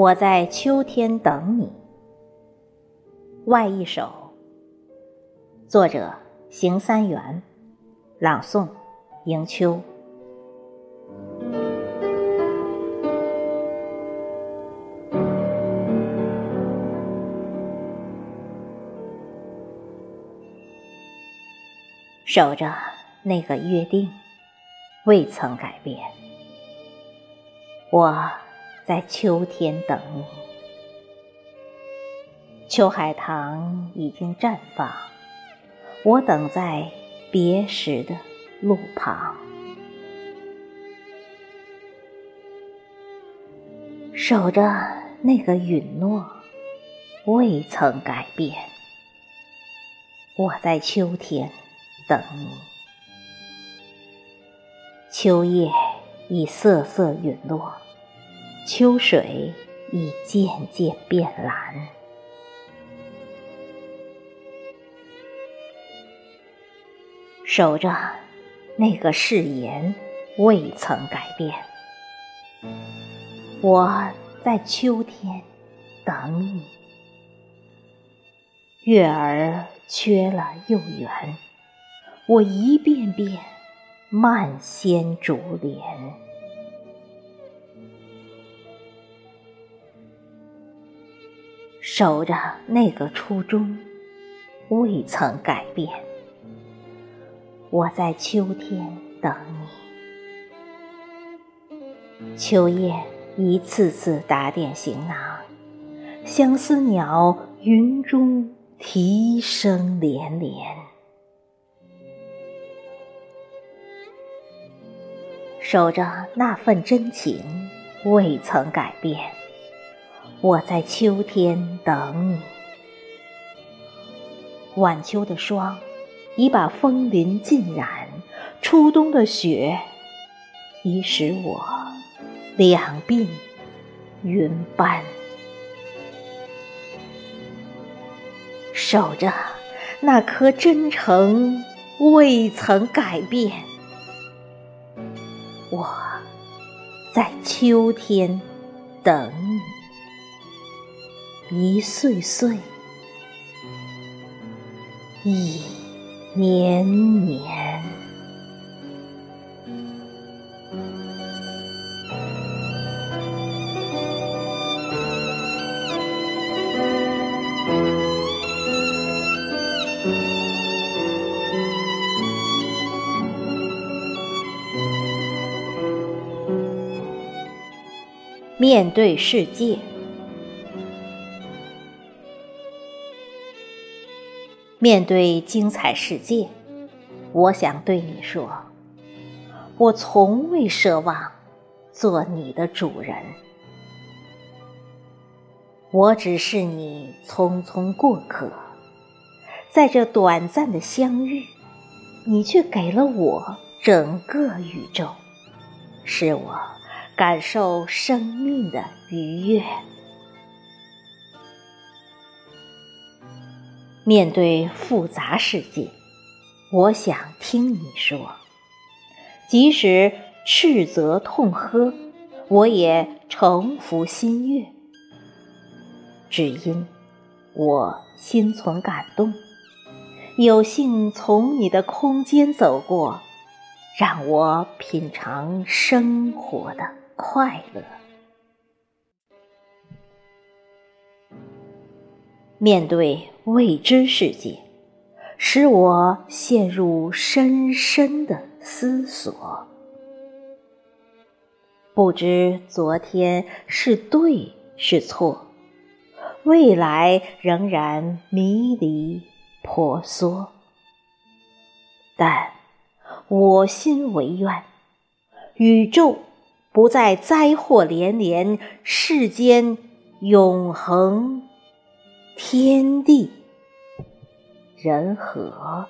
我在秋天等你。外一首，作者：邢三元，朗诵：迎秋。守着那个约定，未曾改变。我在秋天等你。秋海棠已经绽放，我等在别时的路旁。守着那个允诺，未曾改变。我在秋天。等你，秋叶已瑟瑟陨落，秋水已渐渐变蓝。守着那个誓言，未曾改变。我在秋天等你，月儿缺了又圆。我一遍遍漫掀竹帘，守着那个初衷，未曾改变。我在秋天等你，秋叶一次次打点行囊，相思鸟云中啼声连连。守着那份真情，未曾改变。我在秋天等你。晚秋的霜已把枫林浸染，初冬的雪已使我两鬓云斑。守着那颗真诚，未曾改变。我在秋天等你，一岁岁，一年年。面对世界，面对精彩世界，我想对你说：我从未奢望做你的主人，我只是你匆匆过客。在这短暂的相遇，你却给了我整个宇宙，使我。感受生命的愉悦。面对复杂世界，我想听你说，即使斥责痛喝，我也诚服心悦。只因我心存感动，有幸从你的空间走过，让我品尝生活的。快乐。面对未知世界，使我陷入深深的思索。不知昨天是对是错，未来仍然迷离婆娑。但我心唯愿，宇宙。不再灾祸连连，世间永恒，天地人和。